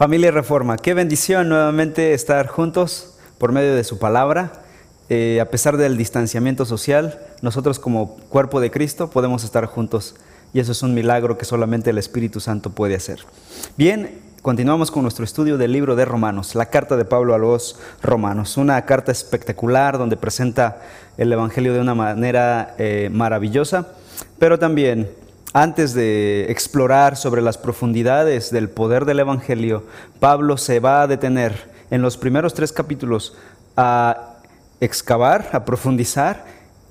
Familia Reforma, qué bendición nuevamente estar juntos por medio de su palabra. Eh, a pesar del distanciamiento social, nosotros como cuerpo de Cristo podemos estar juntos y eso es un milagro que solamente el Espíritu Santo puede hacer. Bien, continuamos con nuestro estudio del libro de Romanos, la carta de Pablo a los Romanos, una carta espectacular donde presenta el Evangelio de una manera eh, maravillosa, pero también antes de explorar sobre las profundidades del poder del Evangelio, Pablo se va a detener en los primeros tres capítulos a excavar, a profundizar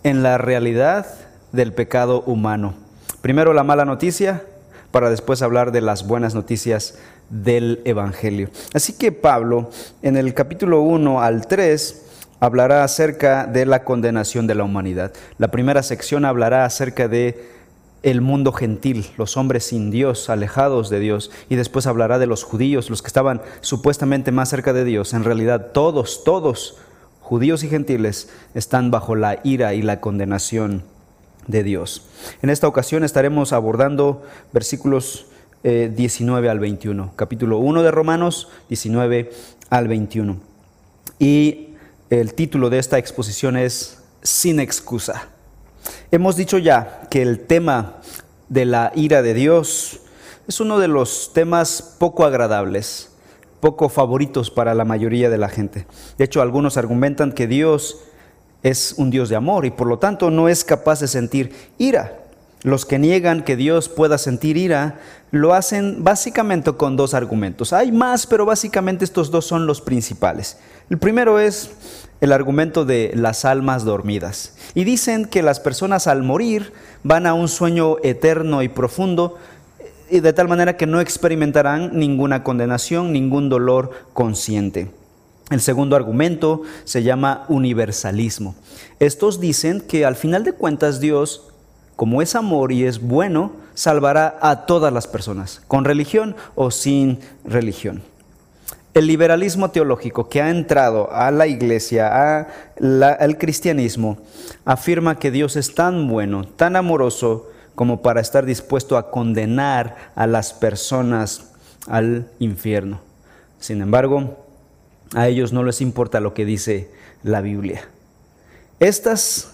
en la realidad del pecado humano. Primero la mala noticia, para después hablar de las buenas noticias del Evangelio. Así que Pablo, en el capítulo 1 al 3, hablará acerca de la condenación de la humanidad. La primera sección hablará acerca de el mundo gentil, los hombres sin Dios, alejados de Dios, y después hablará de los judíos, los que estaban supuestamente más cerca de Dios. En realidad todos, todos, judíos y gentiles, están bajo la ira y la condenación de Dios. En esta ocasión estaremos abordando versículos 19 eh, al 21, capítulo 1 de Romanos, 19 al 21. Y el título de esta exposición es Sin excusa. Hemos dicho ya que el tema de la ira de Dios es uno de los temas poco agradables, poco favoritos para la mayoría de la gente. De hecho, algunos argumentan que Dios es un Dios de amor y por lo tanto no es capaz de sentir ira. Los que niegan que Dios pueda sentir ira lo hacen básicamente con dos argumentos. Hay más, pero básicamente estos dos son los principales. El primero es el argumento de las almas dormidas. Y dicen que las personas al morir van a un sueño eterno y profundo, y de tal manera que no experimentarán ninguna condenación, ningún dolor consciente. El segundo argumento se llama universalismo. Estos dicen que al final de cuentas Dios, como es amor y es bueno, salvará a todas las personas, con religión o sin religión. El liberalismo teológico que ha entrado a la iglesia, al cristianismo, afirma que Dios es tan bueno, tan amoroso, como para estar dispuesto a condenar a las personas al infierno. Sin embargo, a ellos no les importa lo que dice la Biblia. Estos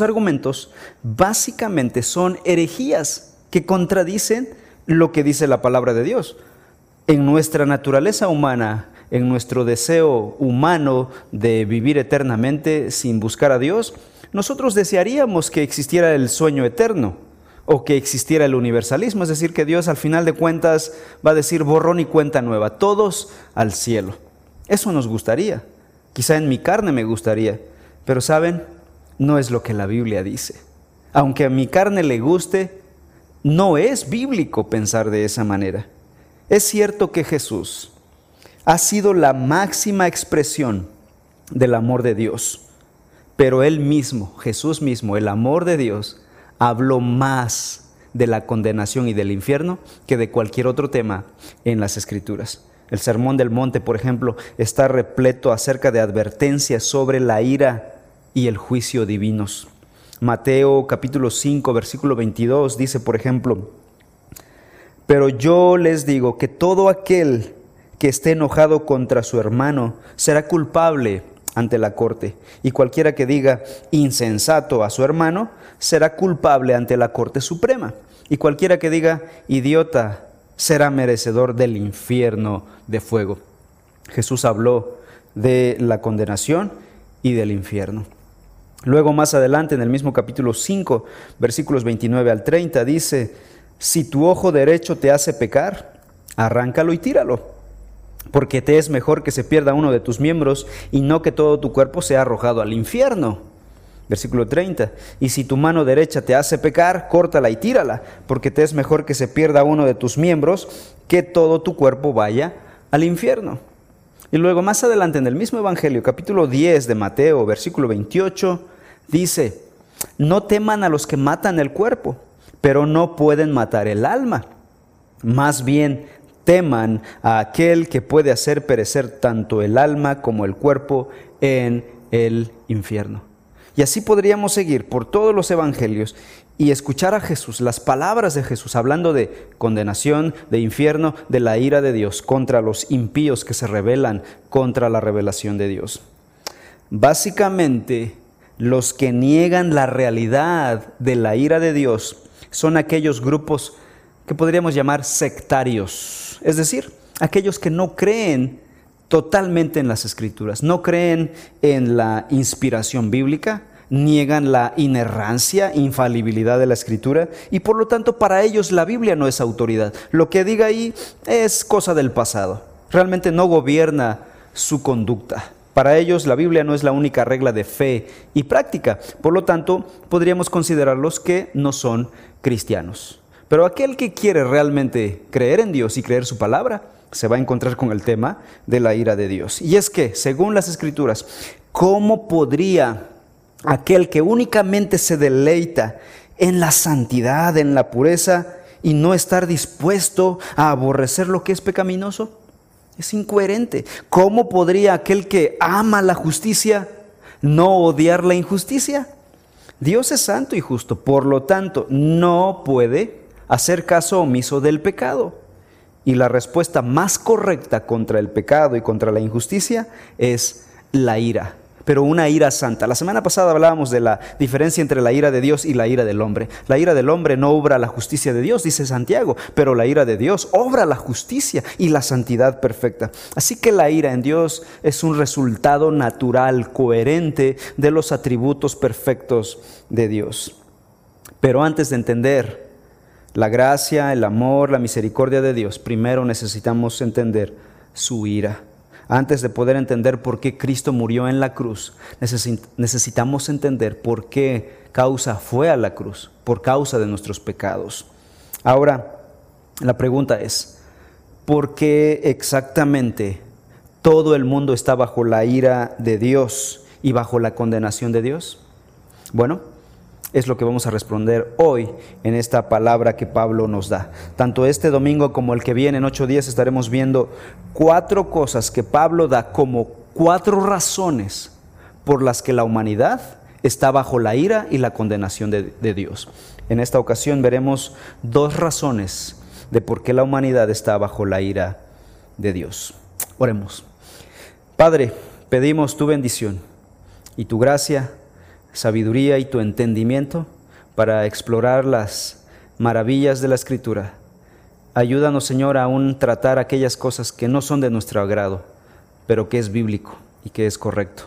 argumentos básicamente son herejías que contradicen lo que dice la palabra de Dios en nuestra naturaleza humana, en nuestro deseo humano de vivir eternamente sin buscar a Dios, nosotros desearíamos que existiera el sueño eterno o que existiera el universalismo, es decir, que Dios al final de cuentas va a decir borrón y cuenta nueva, todos al cielo. Eso nos gustaría, quizá en mi carne me gustaría, pero saben, no es lo que la Biblia dice. Aunque a mi carne le guste, no es bíblico pensar de esa manera. Es cierto que Jesús ha sido la máxima expresión del amor de Dios, pero Él mismo, Jesús mismo, el amor de Dios, habló más de la condenación y del infierno que de cualquier otro tema en las Escrituras. El Sermón del Monte, por ejemplo, está repleto acerca de advertencias sobre la ira y el juicio divinos. Mateo capítulo 5, versículo 22 dice, por ejemplo, pero yo les digo que todo aquel que esté enojado contra su hermano será culpable ante la corte, y cualquiera que diga insensato a su hermano será culpable ante la corte suprema, y cualquiera que diga idiota será merecedor del infierno de fuego. Jesús habló de la condenación y del infierno. Luego más adelante en el mismo capítulo 5, versículos 29 al 30 dice, si tu ojo derecho te hace pecar, arráncalo y tíralo, porque te es mejor que se pierda uno de tus miembros y no que todo tu cuerpo sea arrojado al infierno. Versículo 30. Y si tu mano derecha te hace pecar, córtala y tírala, porque te es mejor que se pierda uno de tus miembros que todo tu cuerpo vaya al infierno. Y luego más adelante en el mismo Evangelio, capítulo 10 de Mateo, versículo 28, dice, no teman a los que matan el cuerpo pero no pueden matar el alma. Más bien teman a aquel que puede hacer perecer tanto el alma como el cuerpo en el infierno. Y así podríamos seguir por todos los evangelios y escuchar a Jesús, las palabras de Jesús, hablando de condenación, de infierno, de la ira de Dios contra los impíos que se rebelan contra la revelación de Dios. Básicamente, los que niegan la realidad de la ira de Dios son aquellos grupos que podríamos llamar sectarios, es decir, aquellos que no creen totalmente en las escrituras, no creen en la inspiración bíblica, niegan la inerrancia, infalibilidad de la escritura y por lo tanto para ellos la Biblia no es autoridad. Lo que diga ahí es cosa del pasado, realmente no gobierna su conducta. Para ellos la Biblia no es la única regla de fe y práctica, por lo tanto podríamos considerarlos que no son cristianos. Pero aquel que quiere realmente creer en Dios y creer su palabra, se va a encontrar con el tema de la ira de Dios. Y es que, según las escrituras, ¿cómo podría aquel que únicamente se deleita en la santidad, en la pureza, y no estar dispuesto a aborrecer lo que es pecaminoso? Es incoherente. ¿Cómo podría aquel que ama la justicia no odiar la injusticia? Dios es santo y justo, por lo tanto, no puede hacer caso omiso del pecado. Y la respuesta más correcta contra el pecado y contra la injusticia es la ira, pero una ira santa. La semana pasada hablábamos de la diferencia entre la ira de Dios y la ira del hombre. La ira del hombre no obra la justicia de Dios, dice Santiago, pero la ira de Dios obra la justicia y la santidad perfecta. Así que la ira en Dios es un resultado natural, coherente de los atributos perfectos de Dios. Pero antes de entender la gracia, el amor, la misericordia de Dios, primero necesitamos entender su ira. Antes de poder entender por qué Cristo murió en la cruz, necesitamos entender por qué causa fue a la cruz, por causa de nuestros pecados. Ahora, la pregunta es, ¿por qué exactamente todo el mundo está bajo la ira de Dios y bajo la condenación de Dios? Bueno, es lo que vamos a responder hoy en esta palabra que Pablo nos da. Tanto este domingo como el que viene en ocho días estaremos viendo cuatro cosas que Pablo da como cuatro razones por las que la humanidad está bajo la ira y la condenación de, de Dios. En esta ocasión veremos dos razones de por qué la humanidad está bajo la ira de Dios. Oremos. Padre, pedimos tu bendición y tu gracia sabiduría y tu entendimiento para explorar las maravillas de la Escritura. Ayúdanos, Señor, a aún tratar aquellas cosas que no son de nuestro agrado, pero que es bíblico y que es correcto.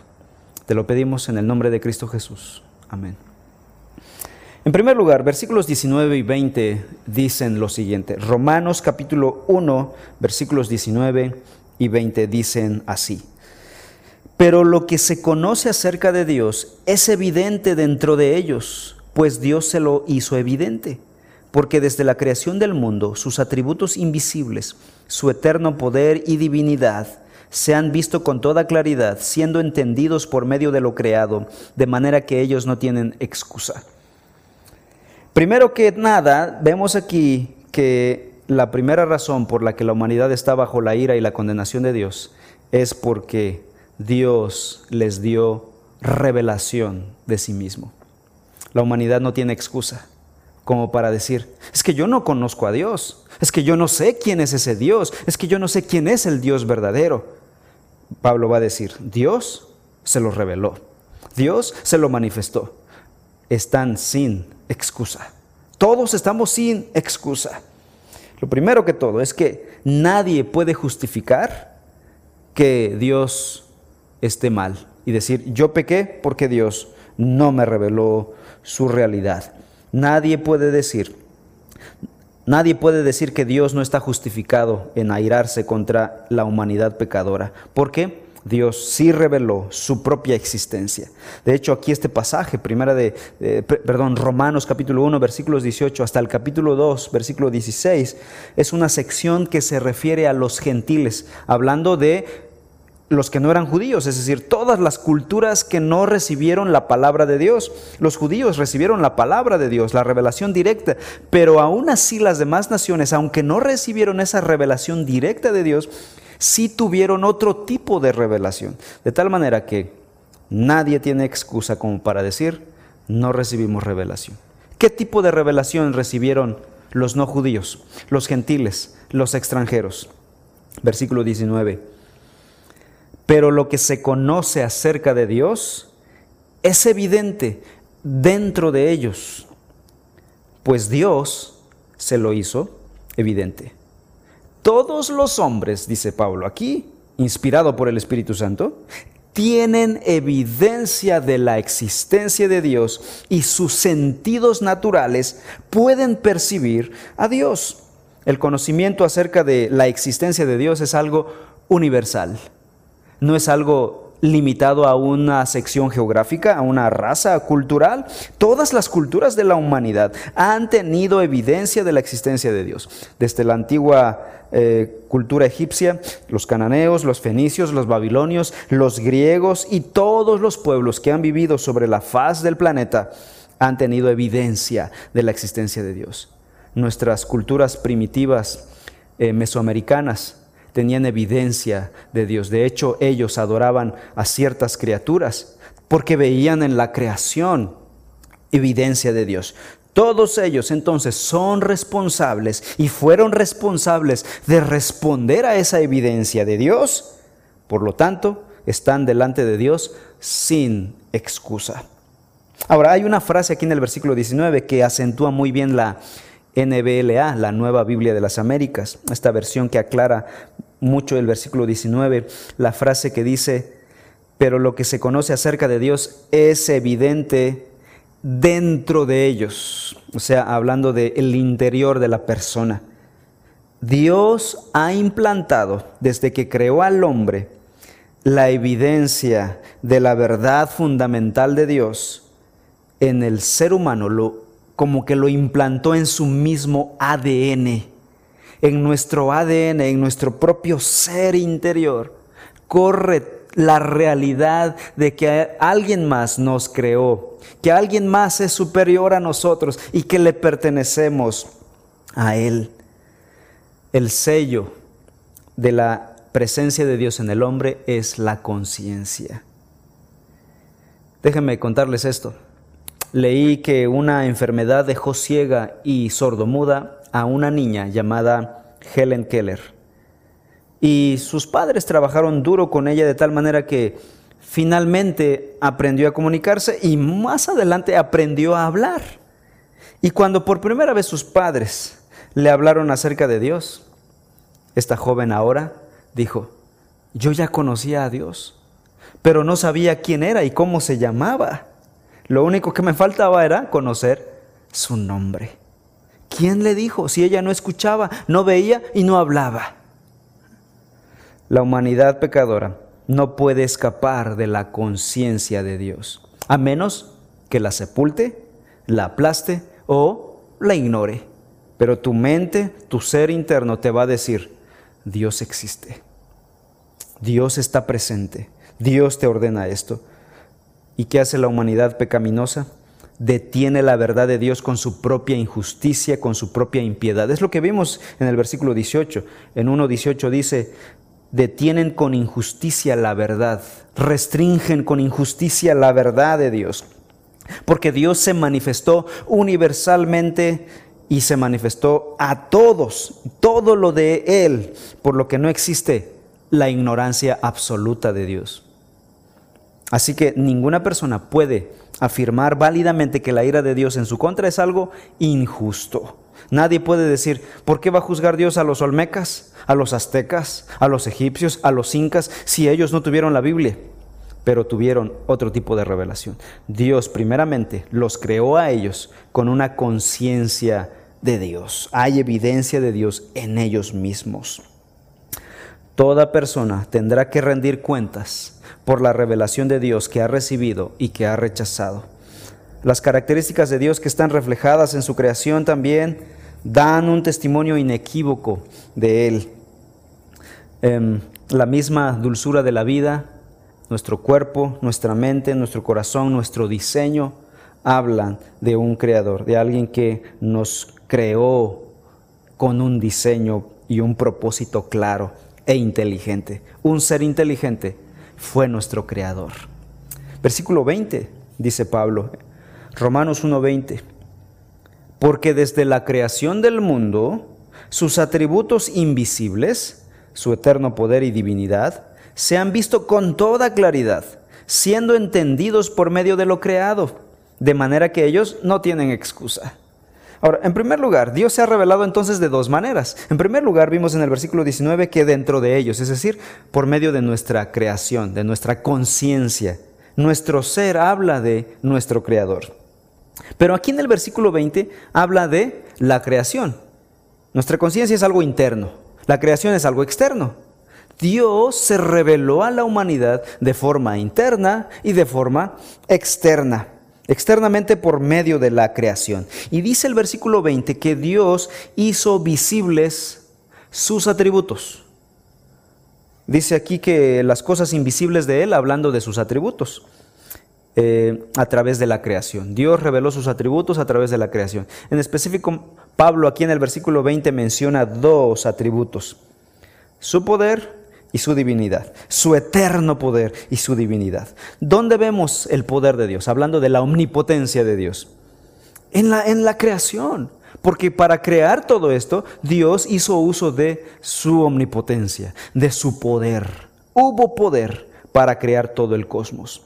Te lo pedimos en el nombre de Cristo Jesús. Amén. En primer lugar, versículos 19 y 20 dicen lo siguiente. Romanos capítulo 1, versículos 19 y 20 dicen así. Pero lo que se conoce acerca de Dios es evidente dentro de ellos, pues Dios se lo hizo evidente, porque desde la creación del mundo sus atributos invisibles, su eterno poder y divinidad, se han visto con toda claridad, siendo entendidos por medio de lo creado, de manera que ellos no tienen excusa. Primero que nada, vemos aquí que la primera razón por la que la humanidad está bajo la ira y la condenación de Dios es porque Dios les dio revelación de sí mismo. La humanidad no tiene excusa como para decir, es que yo no conozco a Dios, es que yo no sé quién es ese Dios, es que yo no sé quién es el Dios verdadero. Pablo va a decir, Dios se lo reveló, Dios se lo manifestó. Están sin excusa. Todos estamos sin excusa. Lo primero que todo es que nadie puede justificar que Dios esté mal y decir, yo pequé porque Dios no me reveló su realidad. Nadie puede decir, nadie puede decir que Dios no está justificado en airarse contra la humanidad pecadora. ¿Por qué? Dios sí reveló su propia existencia. De hecho, aquí este pasaje, primera de, perdón, Romanos capítulo 1, versículos 18 hasta el capítulo 2, versículo 16, es una sección que se refiere a los gentiles, hablando de los que no eran judíos, es decir, todas las culturas que no recibieron la palabra de Dios. Los judíos recibieron la palabra de Dios, la revelación directa, pero aún así las demás naciones, aunque no recibieron esa revelación directa de Dios, sí tuvieron otro tipo de revelación. De tal manera que nadie tiene excusa como para decir, no recibimos revelación. ¿Qué tipo de revelación recibieron los no judíos, los gentiles, los extranjeros? Versículo 19. Pero lo que se conoce acerca de Dios es evidente dentro de ellos, pues Dios se lo hizo evidente. Todos los hombres, dice Pablo aquí, inspirado por el Espíritu Santo, tienen evidencia de la existencia de Dios y sus sentidos naturales pueden percibir a Dios. El conocimiento acerca de la existencia de Dios es algo universal, no es algo limitado a una sección geográfica, a una raza cultural. Todas las culturas de la humanidad han tenido evidencia de la existencia de Dios. Desde la antigua eh, cultura egipcia, los cananeos, los fenicios, los babilonios, los griegos y todos los pueblos que han vivido sobre la faz del planeta han tenido evidencia de la existencia de Dios. Nuestras culturas primitivas eh, mesoamericanas tenían evidencia de Dios. De hecho, ellos adoraban a ciertas criaturas porque veían en la creación evidencia de Dios. Todos ellos entonces son responsables y fueron responsables de responder a esa evidencia de Dios. Por lo tanto, están delante de Dios sin excusa. Ahora, hay una frase aquí en el versículo 19 que acentúa muy bien la NBLA, la Nueva Biblia de las Américas, esta versión que aclara mucho el versículo 19, la frase que dice, pero lo que se conoce acerca de Dios es evidente dentro de ellos, o sea, hablando del interior de la persona. Dios ha implantado desde que creó al hombre la evidencia de la verdad fundamental de Dios en el ser humano, lo, como que lo implantó en su mismo ADN en nuestro ADN, en nuestro propio ser interior, corre la realidad de que alguien más nos creó, que alguien más es superior a nosotros y que le pertenecemos a Él. El sello de la presencia de Dios en el hombre es la conciencia. Déjenme contarles esto. Leí que una enfermedad dejó ciega y sordomuda a una niña llamada Helen Keller. Y sus padres trabajaron duro con ella de tal manera que finalmente aprendió a comunicarse y más adelante aprendió a hablar. Y cuando por primera vez sus padres le hablaron acerca de Dios, esta joven ahora dijo, yo ya conocía a Dios, pero no sabía quién era y cómo se llamaba. Lo único que me faltaba era conocer su nombre. ¿Quién le dijo si ella no escuchaba, no veía y no hablaba? La humanidad pecadora no puede escapar de la conciencia de Dios, a menos que la sepulte, la aplaste o la ignore. Pero tu mente, tu ser interno te va a decir, Dios existe, Dios está presente, Dios te ordena esto. ¿Y qué hace la humanidad pecaminosa? detiene la verdad de Dios con su propia injusticia, con su propia impiedad. Es lo que vimos en el versículo 18. En 1.18 dice, detienen con injusticia la verdad, restringen con injusticia la verdad de Dios. Porque Dios se manifestó universalmente y se manifestó a todos, todo lo de Él, por lo que no existe la ignorancia absoluta de Dios. Así que ninguna persona puede afirmar válidamente que la ira de Dios en su contra es algo injusto. Nadie puede decir, ¿por qué va a juzgar Dios a los olmecas, a los aztecas, a los egipcios, a los incas, si ellos no tuvieron la Biblia? Pero tuvieron otro tipo de revelación. Dios primeramente los creó a ellos con una conciencia de Dios. Hay evidencia de Dios en ellos mismos. Toda persona tendrá que rendir cuentas por la revelación de Dios que ha recibido y que ha rechazado. Las características de Dios que están reflejadas en su creación también dan un testimonio inequívoco de Él. Em, la misma dulzura de la vida, nuestro cuerpo, nuestra mente, nuestro corazón, nuestro diseño, hablan de un creador, de alguien que nos creó con un diseño y un propósito claro e inteligente. Un ser inteligente fue nuestro creador. Versículo 20, dice Pablo, Romanos 1:20, porque desde la creación del mundo, sus atributos invisibles, su eterno poder y divinidad, se han visto con toda claridad, siendo entendidos por medio de lo creado, de manera que ellos no tienen excusa. Ahora, en primer lugar, Dios se ha revelado entonces de dos maneras. En primer lugar, vimos en el versículo 19 que dentro de ellos, es decir, por medio de nuestra creación, de nuestra conciencia, nuestro ser habla de nuestro Creador. Pero aquí en el versículo 20 habla de la creación. Nuestra conciencia es algo interno, la creación es algo externo. Dios se reveló a la humanidad de forma interna y de forma externa externamente por medio de la creación. Y dice el versículo 20 que Dios hizo visibles sus atributos. Dice aquí que las cosas invisibles de Él, hablando de sus atributos, eh, a través de la creación. Dios reveló sus atributos a través de la creación. En específico, Pablo aquí en el versículo 20 menciona dos atributos. Su poder y su divinidad, su eterno poder y su divinidad. ¿Dónde vemos el poder de Dios? Hablando de la omnipotencia de Dios. En la, en la creación. Porque para crear todo esto, Dios hizo uso de su omnipotencia, de su poder. Hubo poder para crear todo el cosmos.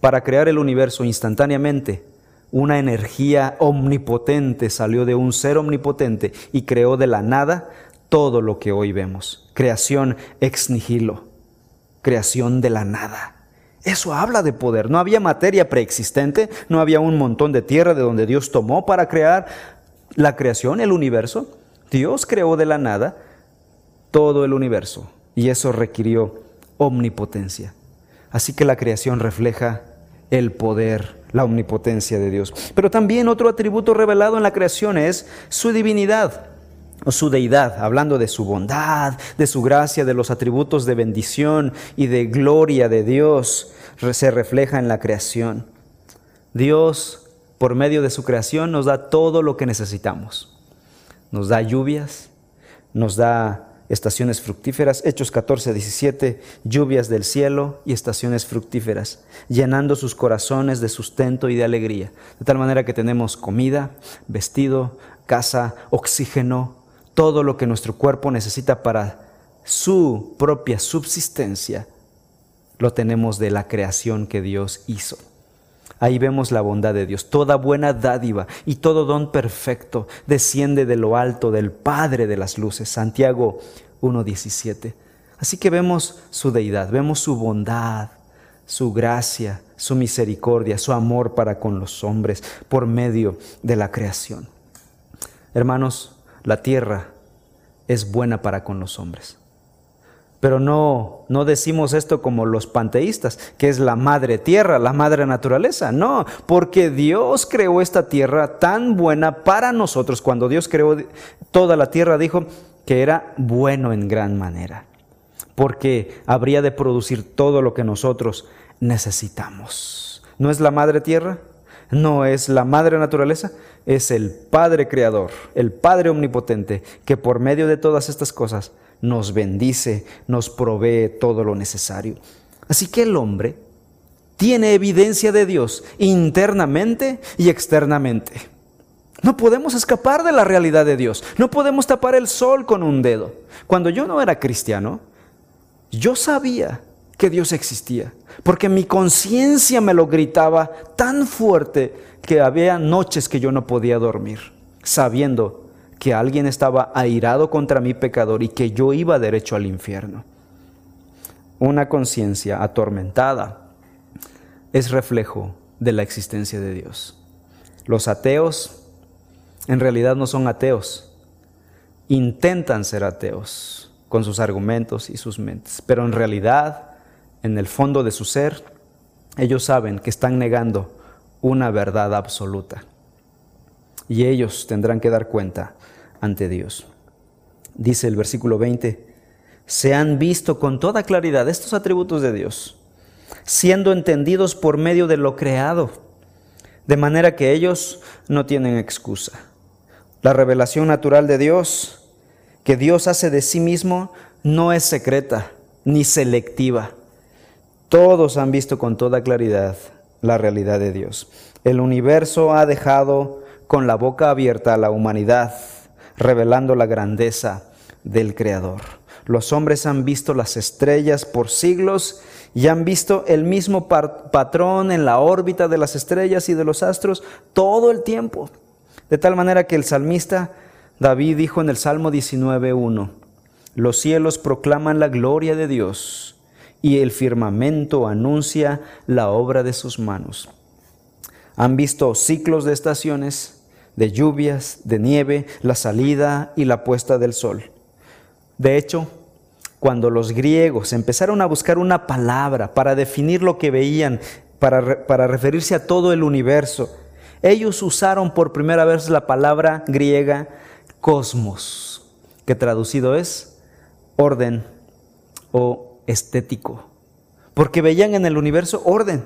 Para crear el universo instantáneamente, una energía omnipotente salió de un ser omnipotente y creó de la nada todo lo que hoy vemos. Creación ex nihilo, creación de la nada. Eso habla de poder. No había materia preexistente, no había un montón de tierra de donde Dios tomó para crear la creación, el universo. Dios creó de la nada todo el universo y eso requirió omnipotencia. Así que la creación refleja el poder, la omnipotencia de Dios. Pero también otro atributo revelado en la creación es su divinidad su deidad, hablando de su bondad, de su gracia, de los atributos de bendición y de gloria de Dios, se refleja en la creación. Dios, por medio de su creación, nos da todo lo que necesitamos. Nos da lluvias, nos da estaciones fructíferas, Hechos 14, 17, lluvias del cielo y estaciones fructíferas, llenando sus corazones de sustento y de alegría, de tal manera que tenemos comida, vestido, casa, oxígeno, todo lo que nuestro cuerpo necesita para su propia subsistencia, lo tenemos de la creación que Dios hizo. Ahí vemos la bondad de Dios. Toda buena dádiva y todo don perfecto desciende de lo alto del Padre de las luces. Santiago 1.17. Así que vemos su deidad, vemos su bondad, su gracia, su misericordia, su amor para con los hombres por medio de la creación. Hermanos, la tierra es buena para con los hombres. Pero no, no decimos esto como los panteístas, que es la madre tierra, la madre naturaleza. No, porque Dios creó esta tierra tan buena para nosotros. Cuando Dios creó toda la tierra, dijo que era bueno en gran manera. Porque habría de producir todo lo que nosotros necesitamos. ¿No es la madre tierra? ¿No es la madre naturaleza? es el Padre Creador, el Padre Omnipotente, que por medio de todas estas cosas nos bendice, nos provee todo lo necesario. Así que el hombre tiene evidencia de Dios internamente y externamente. No podemos escapar de la realidad de Dios. No podemos tapar el sol con un dedo. Cuando yo no era cristiano, yo sabía que Dios existía, porque mi conciencia me lo gritaba tan fuerte que había noches que yo no podía dormir, sabiendo que alguien estaba airado contra mi pecador y que yo iba derecho al infierno. Una conciencia atormentada es reflejo de la existencia de Dios. Los ateos en realidad no son ateos, intentan ser ateos con sus argumentos y sus mentes, pero en realidad, en el fondo de su ser, ellos saben que están negando una verdad absoluta. Y ellos tendrán que dar cuenta ante Dios. Dice el versículo 20, se han visto con toda claridad estos atributos de Dios, siendo entendidos por medio de lo creado, de manera que ellos no tienen excusa. La revelación natural de Dios, que Dios hace de sí mismo, no es secreta ni selectiva Todos han visto con toda claridad la realidad de Dios. El universo ha dejado con la boca abierta a la humanidad, revelando la grandeza del Creador. Los hombres han visto las estrellas por siglos y han visto el mismo patrón en la órbita de las estrellas y de los astros todo el tiempo. De tal manera que el salmista David dijo en el Salmo 19.1, los cielos proclaman la gloria de Dios y el firmamento anuncia la obra de sus manos. Han visto ciclos de estaciones, de lluvias, de nieve, la salida y la puesta del sol. De hecho, cuando los griegos empezaron a buscar una palabra para definir lo que veían, para, para referirse a todo el universo, ellos usaron por primera vez la palabra griega cosmos, que traducido es orden o estético, porque veían en el universo orden,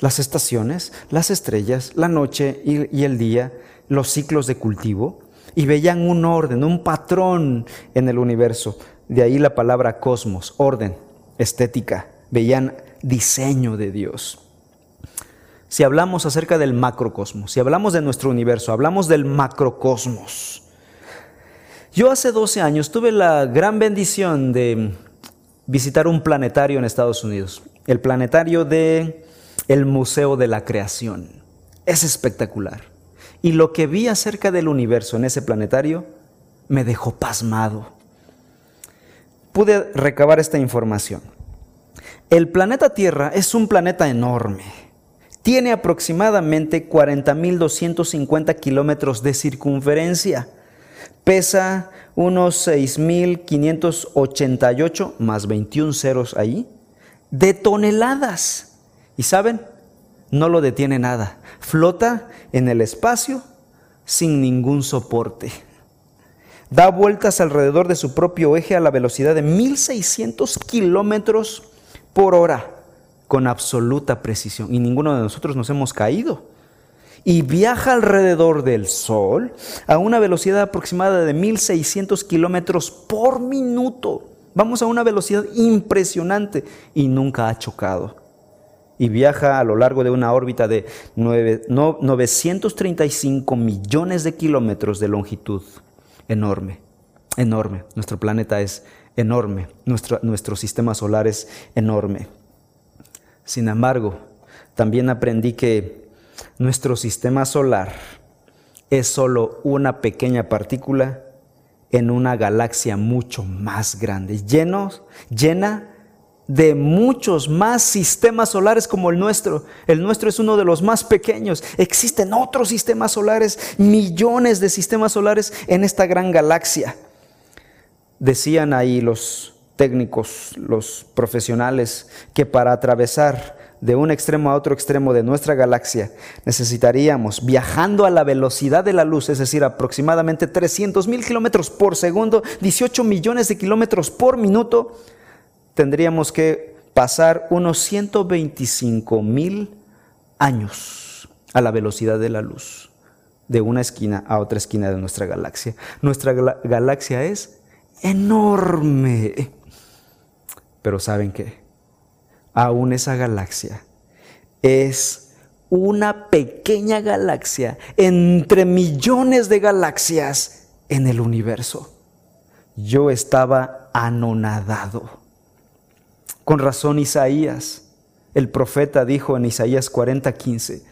las estaciones, las estrellas, la noche y, y el día, los ciclos de cultivo, y veían un orden, un patrón en el universo. De ahí la palabra cosmos, orden, estética, veían diseño de Dios. Si hablamos acerca del macrocosmos, si hablamos de nuestro universo, hablamos del macrocosmos. Yo hace 12 años tuve la gran bendición de visitar un planetario en Estados Unidos, el planetario de el Museo de la Creación. Es espectacular. Y lo que vi acerca del universo en ese planetario me dejó pasmado. Pude recabar esta información. El planeta Tierra es un planeta enorme. Tiene aproximadamente 40.250 kilómetros de circunferencia. Pesa unos 6.588 más 21 ceros ahí de toneladas. ¿Y saben? No lo detiene nada. Flota en el espacio sin ningún soporte. Da vueltas alrededor de su propio eje a la velocidad de 1600 kilómetros por hora con absoluta precisión. Y ninguno de nosotros nos hemos caído. Y viaja alrededor del Sol a una velocidad aproximada de 1600 kilómetros por minuto. Vamos a una velocidad impresionante y nunca ha chocado y viaja a lo largo de una órbita de 935 millones de kilómetros de longitud. Enorme, enorme. Nuestro planeta es enorme, nuestro, nuestro sistema solar es enorme. Sin embargo, también aprendí que nuestro sistema solar es solo una pequeña partícula en una galaxia mucho más grande, llena de muchos más sistemas solares como el nuestro. El nuestro es uno de los más pequeños. Existen otros sistemas solares, millones de sistemas solares en esta gran galaxia. Decían ahí los técnicos, los profesionales, que para atravesar de un extremo a otro extremo de nuestra galaxia necesitaríamos, viajando a la velocidad de la luz, es decir, aproximadamente 300 mil kilómetros por segundo, 18 millones de kilómetros por minuto, tendríamos que pasar unos 125 mil años a la velocidad de la luz, de una esquina a otra esquina de nuestra galaxia. Nuestra galaxia es enorme. Pero ¿saben qué? Aún esa galaxia es una pequeña galaxia entre millones de galaxias en el universo. Yo estaba anonadado con razón Isaías, el profeta dijo en Isaías 40:15,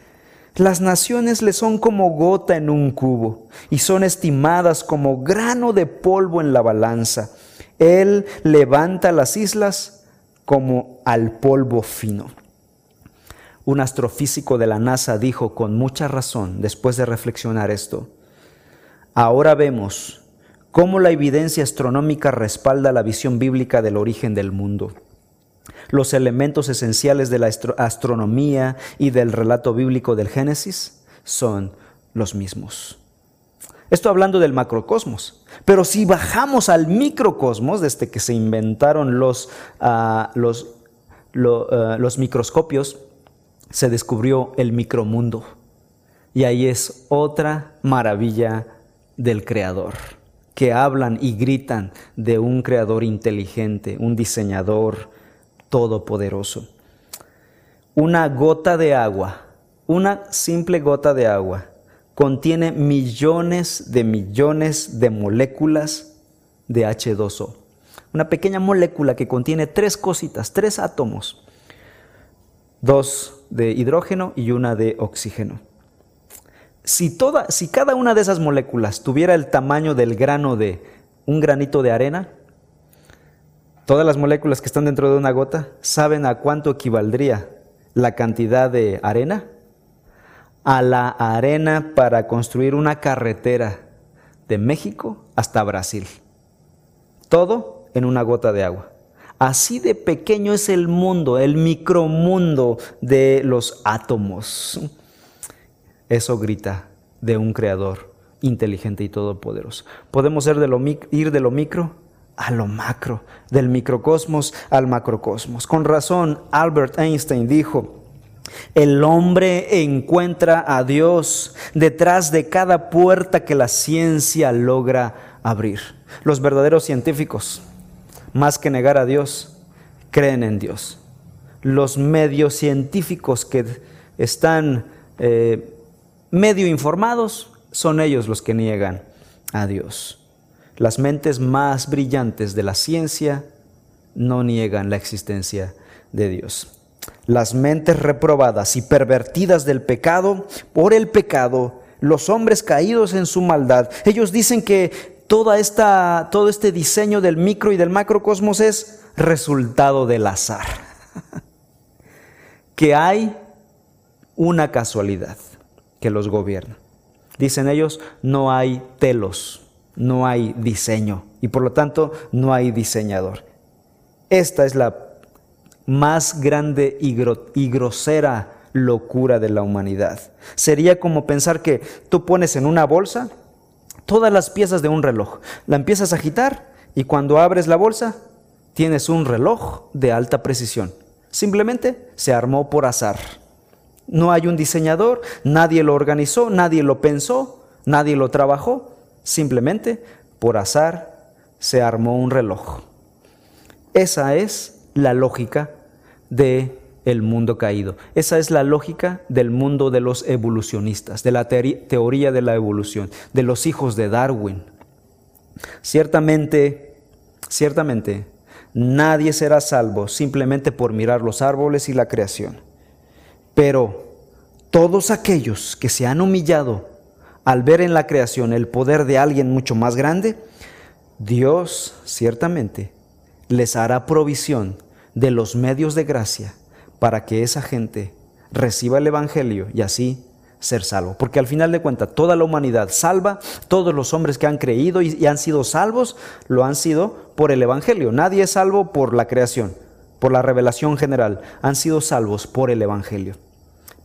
las naciones le son como gota en un cubo y son estimadas como grano de polvo en la balanza. Él levanta las islas como al polvo fino. Un astrofísico de la NASA dijo con mucha razón, después de reflexionar esto, ahora vemos cómo la evidencia astronómica respalda la visión bíblica del origen del mundo. Los elementos esenciales de la astronomía y del relato bíblico del Génesis son los mismos. Esto hablando del macrocosmos. Pero si bajamos al microcosmos, desde que se inventaron los, ah, ah, los microscopios, se descubrió el micromundo. Y ahí es otra maravilla del Creador, que hablan y gritan de un Creador inteligente, un diseñador, todopoderoso. una gota de agua, una simple gota de agua, contiene millones de millones de moléculas de H2O. Una pequeña molécula que contiene tres cositas, tres átomos, dos de hidrógeno y una de oxígeno. Si, toda, si cada una de esas moléculas tuviera el tamaño del grano de un granito de arena, todas las moléculas que están dentro de una gota, ¿saben a cuánto equivaldría la cantidad de arena? A la arena para construir una carretera de México hasta Brasil. Todo en una gota de agua. Así de pequeño es el mundo, el micromundo de los átomos. Eso grita de un creador inteligente y todopoderoso. Podemos ir de lo, micro a lo macro, del microcosmos al macrocosmos. Con razón, Albert Einstein dijo, el hombre encuentra a Dios detrás de cada puerta que la ciencia logra abrir. Los verdaderos científicos, más que negar a Dios, creen en Dios. Los medios científicos que están eh, medio informados son ellos los que niegan a Dios. Las mentes más brillantes de la ciencia no niegan la existencia de Dios. Las mentes reprobadas y pervertidas del pecado, por el pecado, los hombres caídos en su maldad, ellos dicen que toda esta, todo este diseño del micro y del macrocosmos es resultado del azar. que hay una casualidad que los gobierna. Dicen ellos, no hay telos, no hay diseño y por lo tanto no hay diseñador. Esta es la más grande y, grosera locura de la humanidad. Sería como pensar que tú pones en una bolsa todas las piezas de un reloj, la empiezas a agitar y cuando abres la bolsa tienes un reloj de alta precisión. Simplemente se armó por azar. No hay un diseñador, nadie lo organizó, nadie lo pensó, nadie lo trabajó, Simplemente, por azar, se armó un reloj. Esa es la lógica de el mundo caído. Esa es la lógica del mundo de los evolucionistas, de la teoría de la evolución, de los hijos de Darwin. Ciertamente, ciertamente, nadie será salvo simplemente por mirar los árboles y la creación. Pero todos aquellos que se han humillado al ver en la creación el poder de alguien mucho más grande, Dios ciertamente les hará provisión de los medios de gracia para que esa gente reciba el Evangelio y así ser salvo. Porque al final de cuentas, toda la humanidad salva, todos los hombres que han creído y, han sido salvos, lo han sido por el Evangelio. Nadie es salvo por la creación, por la revelación general. Han sido salvos por el Evangelio.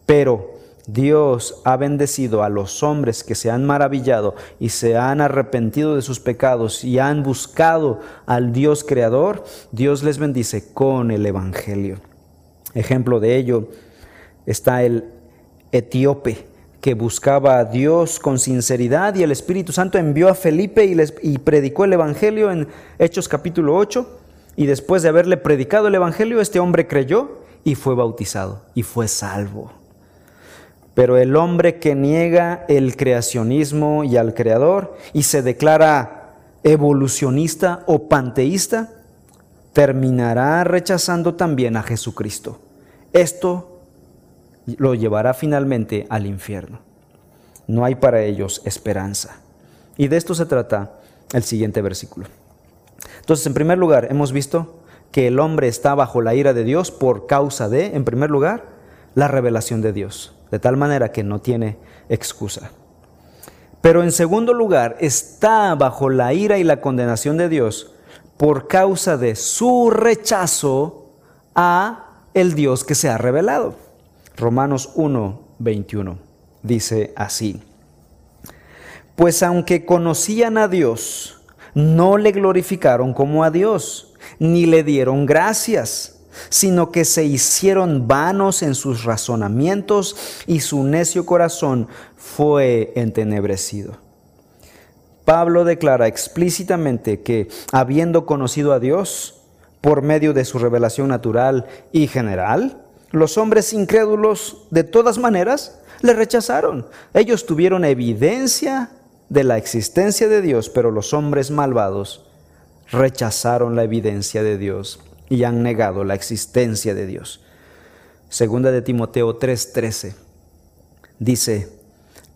Pero Dios ha bendecido a los hombres que se han maravillado y se han arrepentido de sus pecados y han buscado al Dios creador, Dios les bendice con el Evangelio. Ejemplo de ello está el etíope que buscaba a Dios con sinceridad y el Espíritu Santo envió a Felipe y, les, y predicó el Evangelio en Hechos capítulo 8 y después de haberle predicado el Evangelio este hombre creyó y fue bautizado y fue salvo. Pero el hombre que niega el creacionismo y al creador y se declara evolucionista o panteísta, terminará rechazando también a Jesucristo. Esto lo llevará finalmente al infierno. No hay para ellos esperanza. Y de esto se trata el siguiente versículo. Entonces, en primer lugar, hemos visto que el hombre está bajo la ira de Dios por causa de, en primer lugar, la revelación de Dios de tal manera que no tiene excusa. Pero en segundo lugar, está bajo la ira y la condenación de Dios por causa de su rechazo a el Dios que se ha revelado. Romanos 1, 21 dice así, pues aunque conocían a Dios, no le glorificaron como a Dios, ni le dieron gracias sino que se hicieron vanos en sus razonamientos y su necio corazón fue entenebrecido. Pablo declara explícitamente que, habiendo conocido a Dios por medio de su revelación natural y general, los hombres incrédulos de todas maneras le rechazaron. Ellos tuvieron evidencia de la existencia de Dios, pero los hombres malvados rechazaron la evidencia de Dios y han negado la existencia de Dios. Segunda de Timoteo 3:13 dice,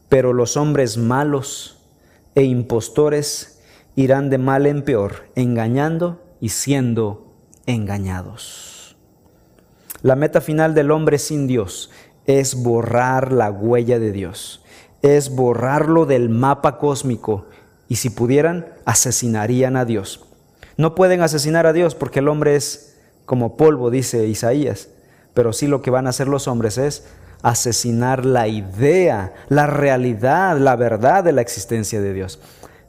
pero los hombres malos e impostores irán de mal en peor, engañando y siendo engañados. La meta final del hombre sin Dios es borrar la huella de Dios, es borrarlo del mapa cósmico y si pudieran, asesinarían a Dios. No pueden asesinar a Dios porque el hombre es como polvo, dice Isaías, pero sí lo que van a hacer los hombres es asesinar la idea, la realidad, la verdad de la existencia de Dios.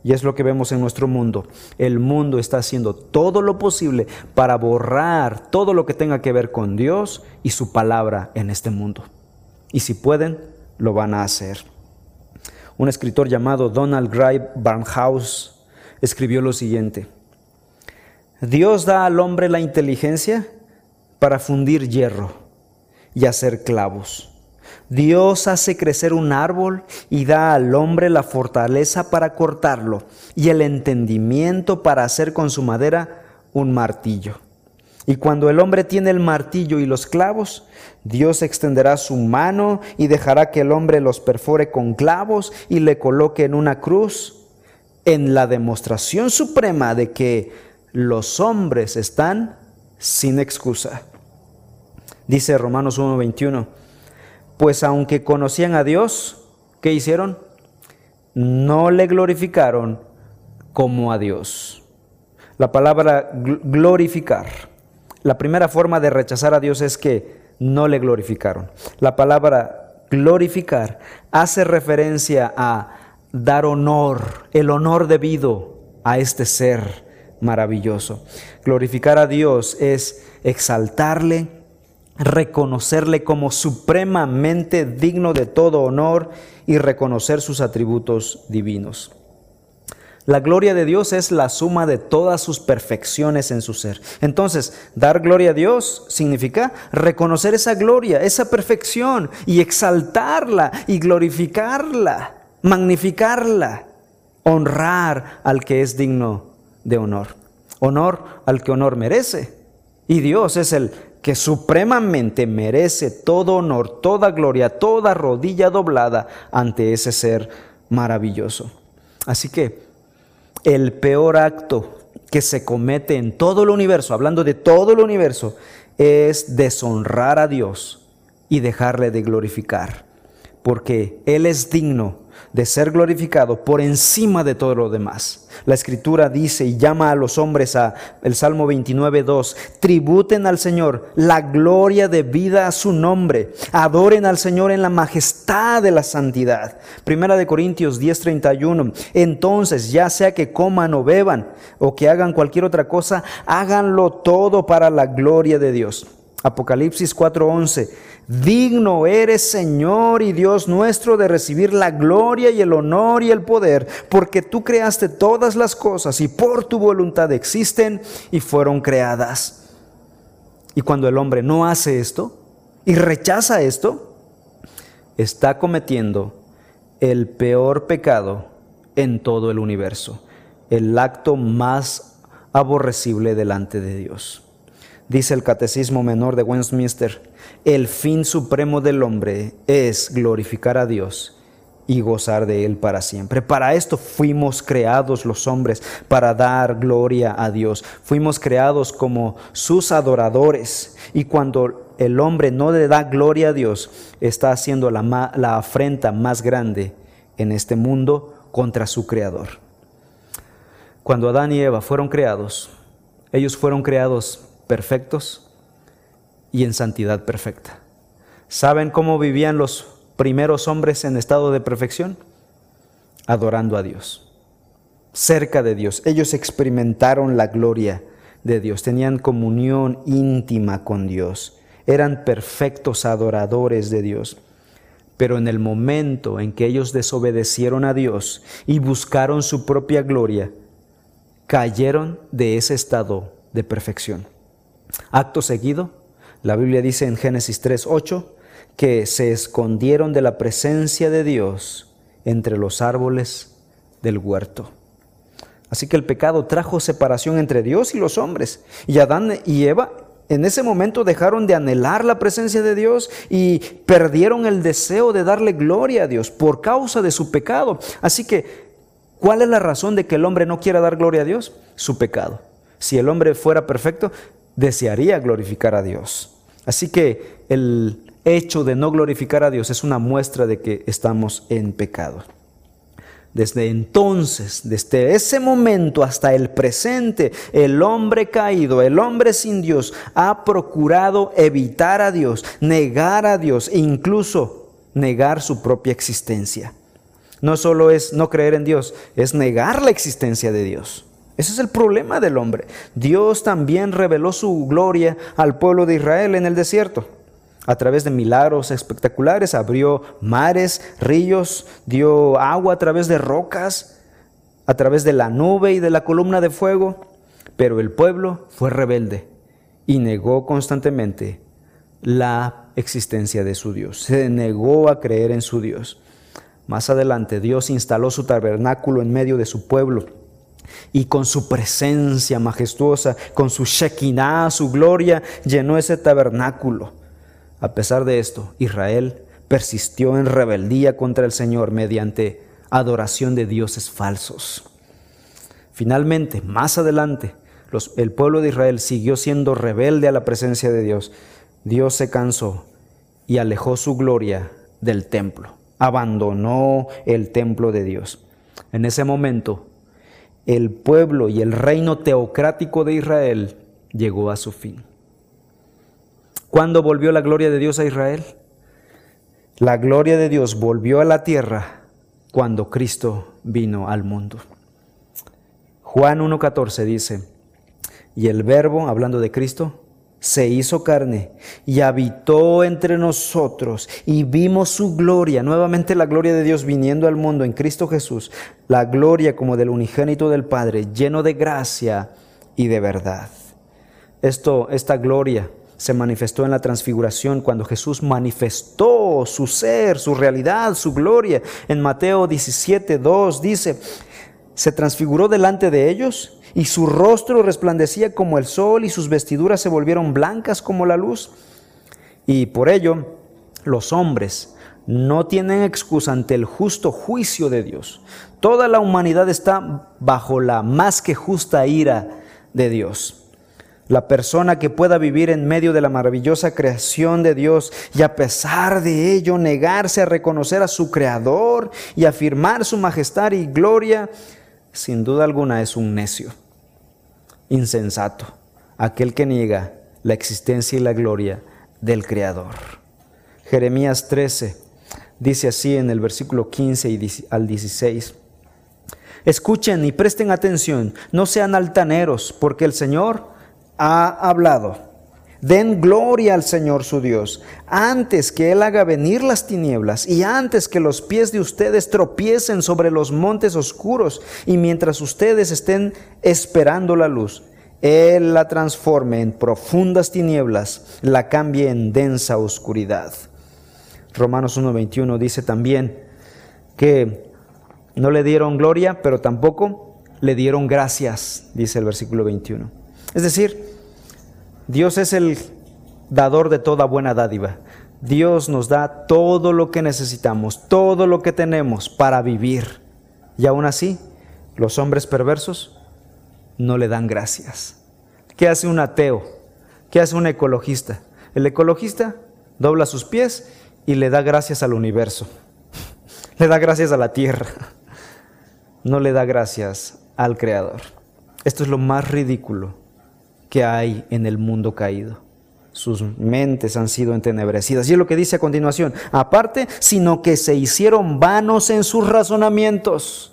Y es lo que vemos en nuestro mundo. El mundo está haciendo todo lo posible para borrar todo lo que tenga que ver con Dios y su palabra en este mundo. Y si pueden, lo van a hacer. Un escritor llamado Donald Gray Barnhouse escribió lo siguiente. Dios da al hombre la inteligencia para fundir hierro y hacer clavos. Dios hace crecer un árbol y da al hombre la fortaleza para cortarlo y el entendimiento para hacer con su madera un martillo. Y cuando el hombre tiene el martillo y los clavos, Dios extenderá su mano y dejará que el hombre los perfore con clavos y le coloque en una cruz en la demostración suprema de que los hombres están sin excusa. Dice Romanos 1:21 pues aunque conocían a Dios, ¿qué hicieron? No le glorificaron como a Dios. La palabra glorificar, la primera forma de rechazar a Dios es que no le glorificaron. La palabra glorificar hace referencia a dar honor, el honor debido a este ser maravilloso. Glorificar a Dios es exaltarle, reconocerle como supremamente digno de todo honor y reconocer sus atributos divinos. La gloria de Dios es la suma de todas sus perfecciones en su ser. Entonces, dar gloria a Dios significa reconocer esa gloria, esa perfección y exaltarla y glorificarla, magnificarla, honrar al que es digno de honor, honor al que honor merece. Y Dios es el que supremamente merece todo honor, toda gloria, toda rodilla doblada ante ese ser maravilloso. Así que el peor acto que se comete en todo el universo, hablando de todo el universo, es deshonrar a Dios y dejarle de glorificar, porque Él es digno de ser glorificado por encima de todo lo demás. La escritura dice y llama a los hombres a el Salmo 29:2, tributen al Señor la gloria de vida a su nombre, adoren al Señor en la majestad de la santidad. Primera de Corintios 10:31, entonces ya sea que coman o beban o que hagan cualquier otra cosa, háganlo todo para la gloria de Dios. Apocalipsis 4:11 Digno eres, Señor y Dios nuestro, de recibir la gloria y el honor y el poder, porque tú creaste todas las cosas y por tu voluntad existen y fueron creadas. Y cuando el hombre no hace esto y rechaza esto, está cometiendo el peor pecado en todo el universo, el acto más aborrecible delante de Dios. Dice el Catecismo Menor de Westminster, el fin supremo del hombre es glorificar a Dios y gozar de Él para siempre. Para esto fuimos creados los hombres, para dar gloria a Dios. Fuimos creados como sus adoradores. Y cuando el hombre no le da gloria a Dios, está haciendo la, la afrenta más grande en este mundo contra su Creador. Cuando Adán y Eva fueron creados, ellos fueron creados perfectos y en santidad perfecta. ¿Saben cómo vivían los primeros hombres en estado de perfección? Adorando a Dios, cerca de Dios. Ellos experimentaron la gloria de Dios, tenían comunión íntima con Dios, eran perfectos adoradores de Dios. Pero en el momento en que ellos desobedecieron a Dios y buscaron su propia gloria, cayeron de ese estado de perfección. Acto seguido, La Biblia dice en Génesis 3:8 que se escondieron de la presencia de Dios entre los árboles del huerto. Así que el pecado trajo separación entre Dios y los hombres. Y Adán y Eva en ese momento dejaron de anhelar la presencia de Dios y perdieron el deseo de darle gloria a Dios por causa de su pecado. Así que, ¿cuál es la razón de que el hombre no quiera dar gloria a Dios? Su pecado. Si el hombre fuera perfecto, desearía glorificar a Dios. Así que el hecho de no glorificar a Dios es una muestra de que estamos en pecado. Desde entonces, desde ese momento hasta el presente, el hombre caído, el hombre sin Dios, ha procurado evitar a Dios, negar a Dios incluso negar su propia existencia. No solo es no creer en Dios, es negar la existencia de Dios. Ese es el problema del hombre. Dios también reveló su gloria al pueblo de Israel en el desierto. A través de milagros espectaculares abrió mares, ríos, dio agua a través de rocas, a través de la nube y de la columna de fuego. Pero el pueblo fue rebelde y negó constantemente la existencia de su Dios. Se negó a creer en su Dios. Más adelante Dios instaló su tabernáculo en medio de su pueblo y con su presencia majestuosa, con su Shekinah, su gloria, llenó ese tabernáculo. A pesar de esto, Israel persistió en rebeldía contra el Señor mediante adoración de dioses falsos. Finalmente, más adelante, el pueblo de Israel siguió siendo rebelde a la presencia de Dios. Dios se cansó y alejó su gloria del templo. Abandonó el templo de Dios. En ese momento, el pueblo y el reino teocrático de Israel llegó a su fin. ¿Cuándo volvió la gloria de Dios a Israel? La gloria de Dios volvió a la tierra cuando Cristo vino al mundo. Juan 1.14 dice, y el verbo, hablando de Cristo, se hizo carne y habitó entre nosotros y vimos su gloria, nuevamente la gloria de Dios viniendo al mundo en Cristo Jesús, la gloria como del unigénito del Padre, lleno de gracia y de verdad. Esto, esta gloria se manifestó en la transfiguración cuando Jesús manifestó su ser, su realidad, su gloria. En Mateo 17, 2 dice, se transfiguró delante de ellos y su rostro resplandecía como el sol y sus vestiduras se volvieron blancas como la luz. Y por ello los hombres no tienen excusa ante el justo juicio de Dios. Toda la humanidad está bajo la más que justa ira de Dios. La persona que pueda vivir en medio de la maravillosa creación de Dios y a pesar de ello negarse a reconocer a su Creador y afirmar su majestad y gloria, sin duda alguna es un necio, insensato, aquel que niega la existencia y la gloria del Creador. Jeremías 13 dice así en el versículo 15 al 16. Escuchen y presten atención, no sean altaneros, porque el Señor ha hablado. Den gloria al Señor su Dios, antes que Él haga venir las tinieblas y antes que los pies de ustedes tropiecen sobre los montes oscuros y mientras ustedes estén esperando la luz, Él la transforme en profundas tinieblas, la cambie en densa oscuridad. Romanos 1.21 dice también que no le dieron gloria, pero tampoco le dieron gracias, dice el versículo 21. Es decir, Dios es el dador de toda buena dádiva. Dios nos da todo lo que necesitamos, todo lo que tenemos para vivir. Y aún así, los hombres perversos no le dan gracias. ¿Qué hace un ateo? ¿Qué hace un ecologista? El ecologista dobla sus pies y le da gracias al universo. Le da gracias a la tierra. No le da gracias al Creador. Esto es lo más ridículo que hay en el mundo caído. Sus mentes han sido entenebrecidas. Y es lo que dice a continuación. Aparte, sino que se hicieron vanos en sus razonamientos.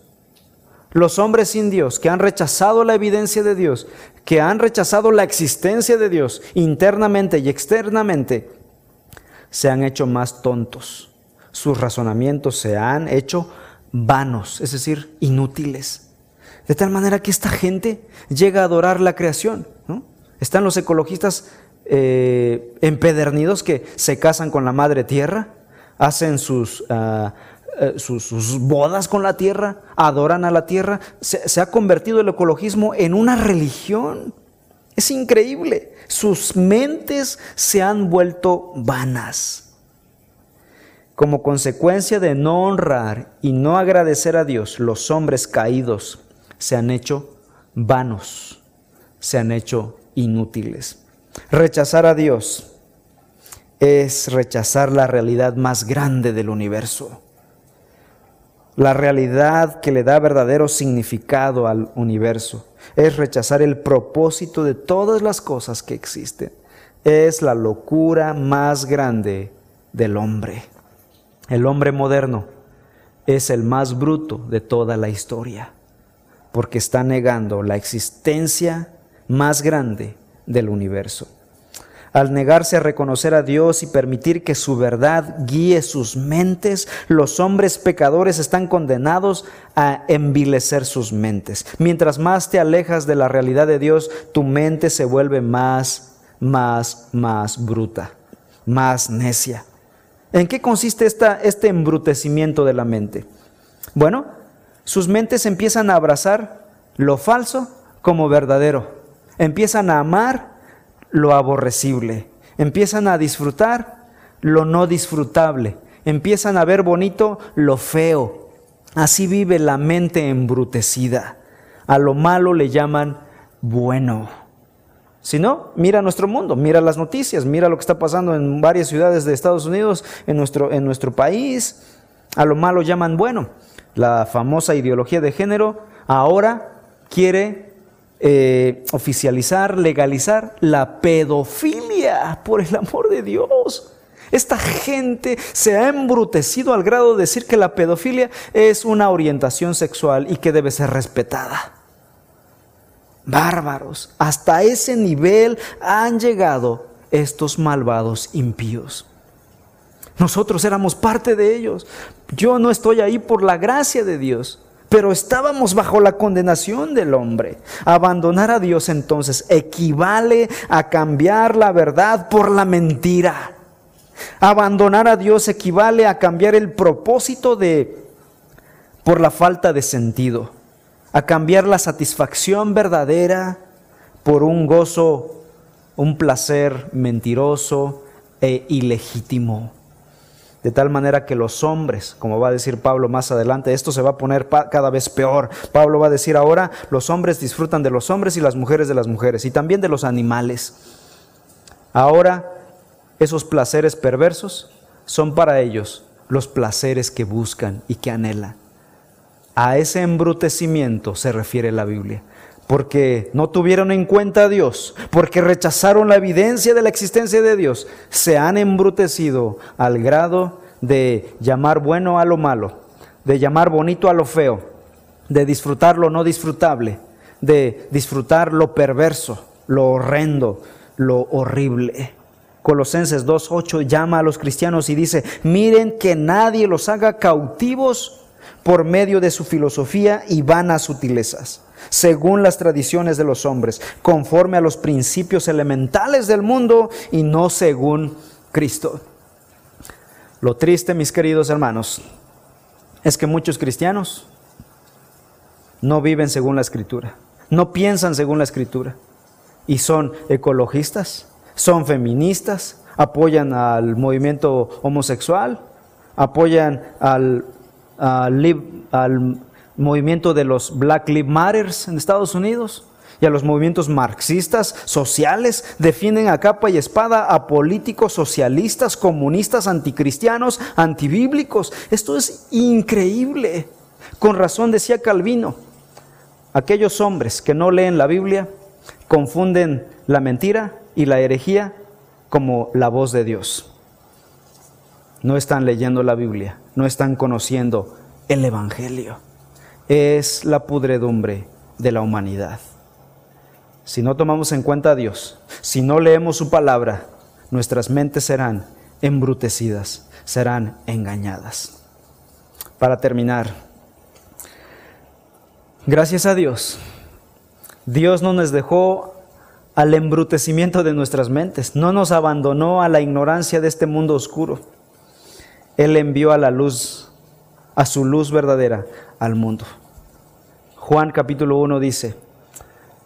Los hombres sin Dios, que han rechazado la evidencia de Dios, que han rechazado la existencia de Dios internamente y externamente, se han hecho más tontos. Sus razonamientos se han hecho vanos, es decir, inútiles. De tal manera que esta gente llega a adorar la creación. ¿no? Están los ecologistas eh, empedernidos que se casan con la madre tierra, hacen sus, ah, eh, sus, bodas con la tierra, adoran a la tierra. se ha convertido el ecologismo en una religión. Es increíble. Sus mentes se han vuelto vanas. Como consecuencia de no honrar y no agradecer a Dios, los hombres caídos se han hecho vanos, se han hecho inútiles. Rechazar a Dios es rechazar la realidad más grande del universo, la realidad que le da verdadero significado al universo, es rechazar el propósito de todas las cosas que existen, es la locura más grande del hombre. El hombre moderno es el más bruto de toda la historia, porque está negando la existencia más grande del universo. Al negarse a reconocer a Dios y permitir que su verdad guíe sus mentes, los hombres pecadores están condenados a envilecer sus mentes. Mientras más te alejas de la realidad de Dios, tu mente se vuelve más, más, más bruta, más necia. ¿En qué consiste esta, este embrutecimiento de la mente? Bueno, sus mentes empiezan a abrazar lo falso como verdadero empiezan a amar lo aborrecible, empiezan a disfrutar lo no disfrutable, empiezan a ver bonito lo feo. Así vive la mente embrutecida. A lo malo le llaman bueno. Si no, mira nuestro mundo, mira las noticias, mira lo que está pasando en varias ciudades de Estados Unidos, en nuestro, en nuestro país. A lo malo llaman bueno. La famosa ideología de género ahora quiere eh, oficializar, legalizar la pedofilia, por el amor de Dios. Esta gente se ha embrutecido al grado de decir que la pedofilia es una orientación sexual y que debe ser respetada. Bárbaros, hasta ese nivel han llegado estos malvados impíos. Nosotros éramos parte de ellos. Yo no estoy ahí por la gracia de Dios pero estábamos bajo la condenación del hombre. Abandonar a Dios entonces equivale a cambiar la verdad por la mentira. Abandonar a Dios equivale a cambiar el propósito de por la falta de sentido, a cambiar la satisfacción verdadera por un gozo, un placer mentiroso e ilegítimo. De tal manera que los hombres, como va a decir Pablo más adelante, esto se va a poner cada vez peor. Pablo va a decir ahora, los hombres disfrutan de los hombres y las mujeres de las mujeres y también de los animales. Ahora, esos placeres perversos son para ellos los placeres que buscan y que anhelan. A ese embrutecimiento se refiere la Biblia porque no tuvieron en cuenta a Dios, porque rechazaron la evidencia de la existencia de Dios, se han embrutecido al grado de llamar bueno a lo malo, de llamar bonito a lo feo, de disfrutar lo no disfrutable, de disfrutar lo perverso, lo horrendo, lo horrible. Colosenses 2.8 llama a los cristianos y dice, miren que nadie los haga cautivos por medio de su filosofía y vanas sutilezas según las tradiciones de los hombres, conforme a los principios elementales del mundo y no según Cristo. Lo triste, mis queridos hermanos, es que muchos cristianos no viven según la escritura, no piensan según la escritura y son ecologistas, son feministas, apoyan al movimiento homosexual, apoyan al, movimiento de los Black Lives Matters en Estados Unidos y a los movimientos marxistas, sociales, defienden a capa y espada a políticos socialistas, comunistas, anticristianos, antibíblicos. Esto es increíble. Con razón decía Calvino, aquellos hombres que no leen la Biblia confunden la mentira y la herejía como la voz de Dios. No están leyendo la Biblia, no están conociendo el Evangelio es la pudredumbre de la humanidad. Si no tomamos en cuenta a Dios, si no leemos su palabra, nuestras mentes serán embrutecidas, serán engañadas. Para terminar, gracias a Dios, Dios no nos dejó al embrutecimiento de nuestras mentes, no nos abandonó a la ignorancia de este mundo oscuro. Él envió a la luz, a su luz verdadera, al mundo. Juan capítulo 1 dice,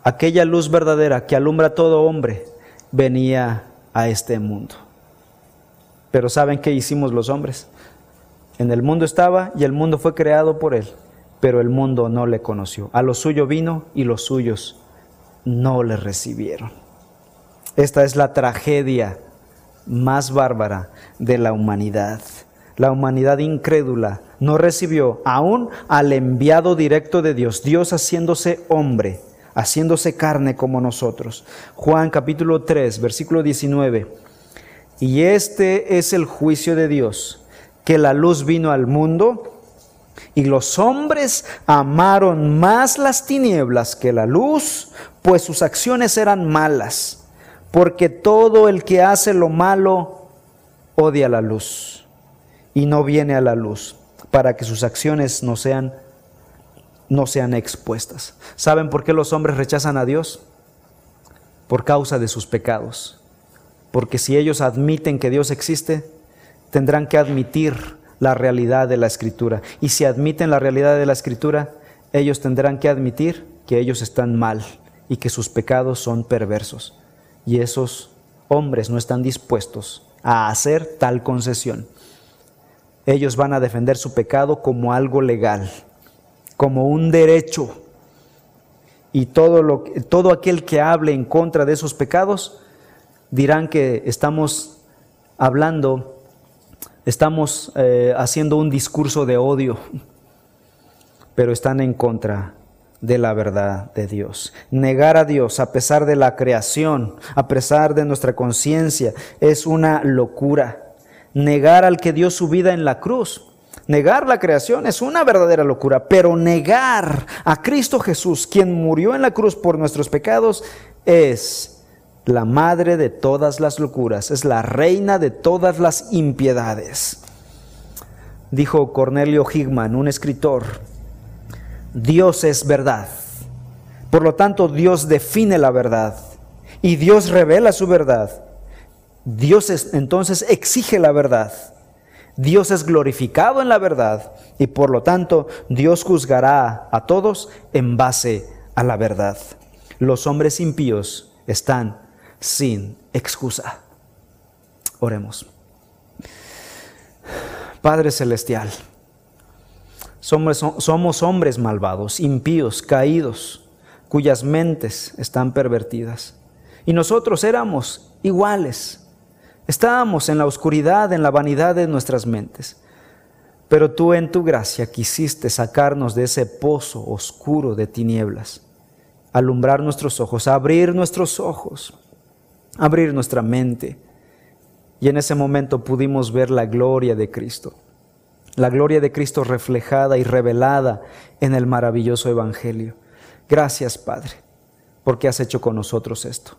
aquella luz verdadera que alumbra a todo hombre venía a este mundo. Pero ¿saben qué hicimos los hombres? En el mundo estaba y el mundo fue creado por él, pero el mundo no le conoció. A lo suyo vino y los suyos no le recibieron. Esta es la tragedia más bárbara de la humanidad. La humanidad incrédula no recibió aún al enviado directo de Dios, Dios haciéndose hombre, haciéndose carne como nosotros. Juan capítulo 3, versículo 19. Y este es el juicio de Dios, que la luz vino al mundo y los hombres amaron más las tinieblas que la luz, pues sus acciones eran malas, porque todo el que hace lo malo odia la luz y no viene a la luz para que sus acciones no sean no sean expuestas. ¿Saben por qué los hombres rechazan a Dios? Por causa de sus pecados. Porque si ellos admiten que Dios existe, tendrán que admitir la realidad de la escritura. Y si admiten la realidad de la escritura, ellos tendrán que admitir que ellos están mal y que sus pecados son perversos. Y esos hombres no están dispuestos a hacer tal concesión. Ellos van a defender su pecado como algo legal, como un derecho. Y todo, lo, todo aquel que hable en contra de esos pecados dirán que estamos hablando estamos eh, haciendo un discurso de odio, pero están en contra de la verdad de Dios. Negar a Dios a pesar de la creación, a pesar de nuestra conciencia, es una locura. Negar al que dio su vida en la cruz. Negar la creación es una verdadera locura, pero negar a Cristo Jesús, quien murió en la cruz por nuestros pecados, es la madre de todas las locuras, es la reina de todas las impiedades. Dijo Cornelio Higman, un escritor, Dios es verdad. Por lo tanto, Dios define la verdad y Dios revela su verdad. Dios entonces exige la verdad. Dios es glorificado en la verdad y por lo tanto Dios juzgará a todos en base a la verdad. Los hombres impíos están sin excusa. Oremos. Padre Celestial, somos, somos, hombres malvados, impíos, caídos, cuyas mentes están pervertidas. Y nosotros éramos iguales. Estábamos en la oscuridad, en la vanidad de nuestras mentes. Pero tú en tu gracia quisiste sacarnos de ese pozo oscuro de tinieblas, alumbrar nuestros ojos, abrir nuestros ojos abrir nuestra mente. Y en ese momento pudimos ver la gloria de Cristo, la gloria de Cristo reflejada y revelada en el maravilloso Evangelio. Gracias, Padre, porque has hecho con nosotros esto.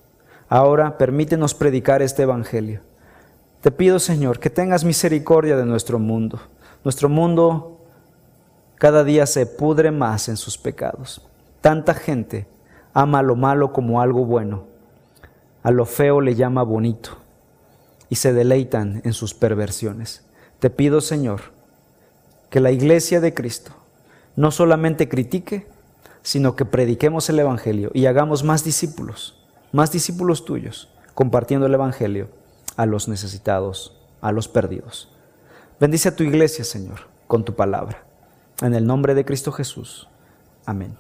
Ahora permítenos predicar este Evangelio. Te pido, Señor, que tengas misericordia de nuestro mundo. Nuestro mundo cada día se pudre más en sus pecados. Tanta gente ama lo malo como algo bueno a lo feo le llama bonito y se deleitan en sus perversiones. Te pido, Señor, que la iglesia de Cristo no solamente critique, sino que prediquemos el Evangelio y hagamos más discípulos, más discípulos tuyos, compartiendo el Evangelio a los necesitados, a los perdidos. Bendice a tu iglesia, Señor, con tu palabra. En el nombre de Cristo Jesús. Amén.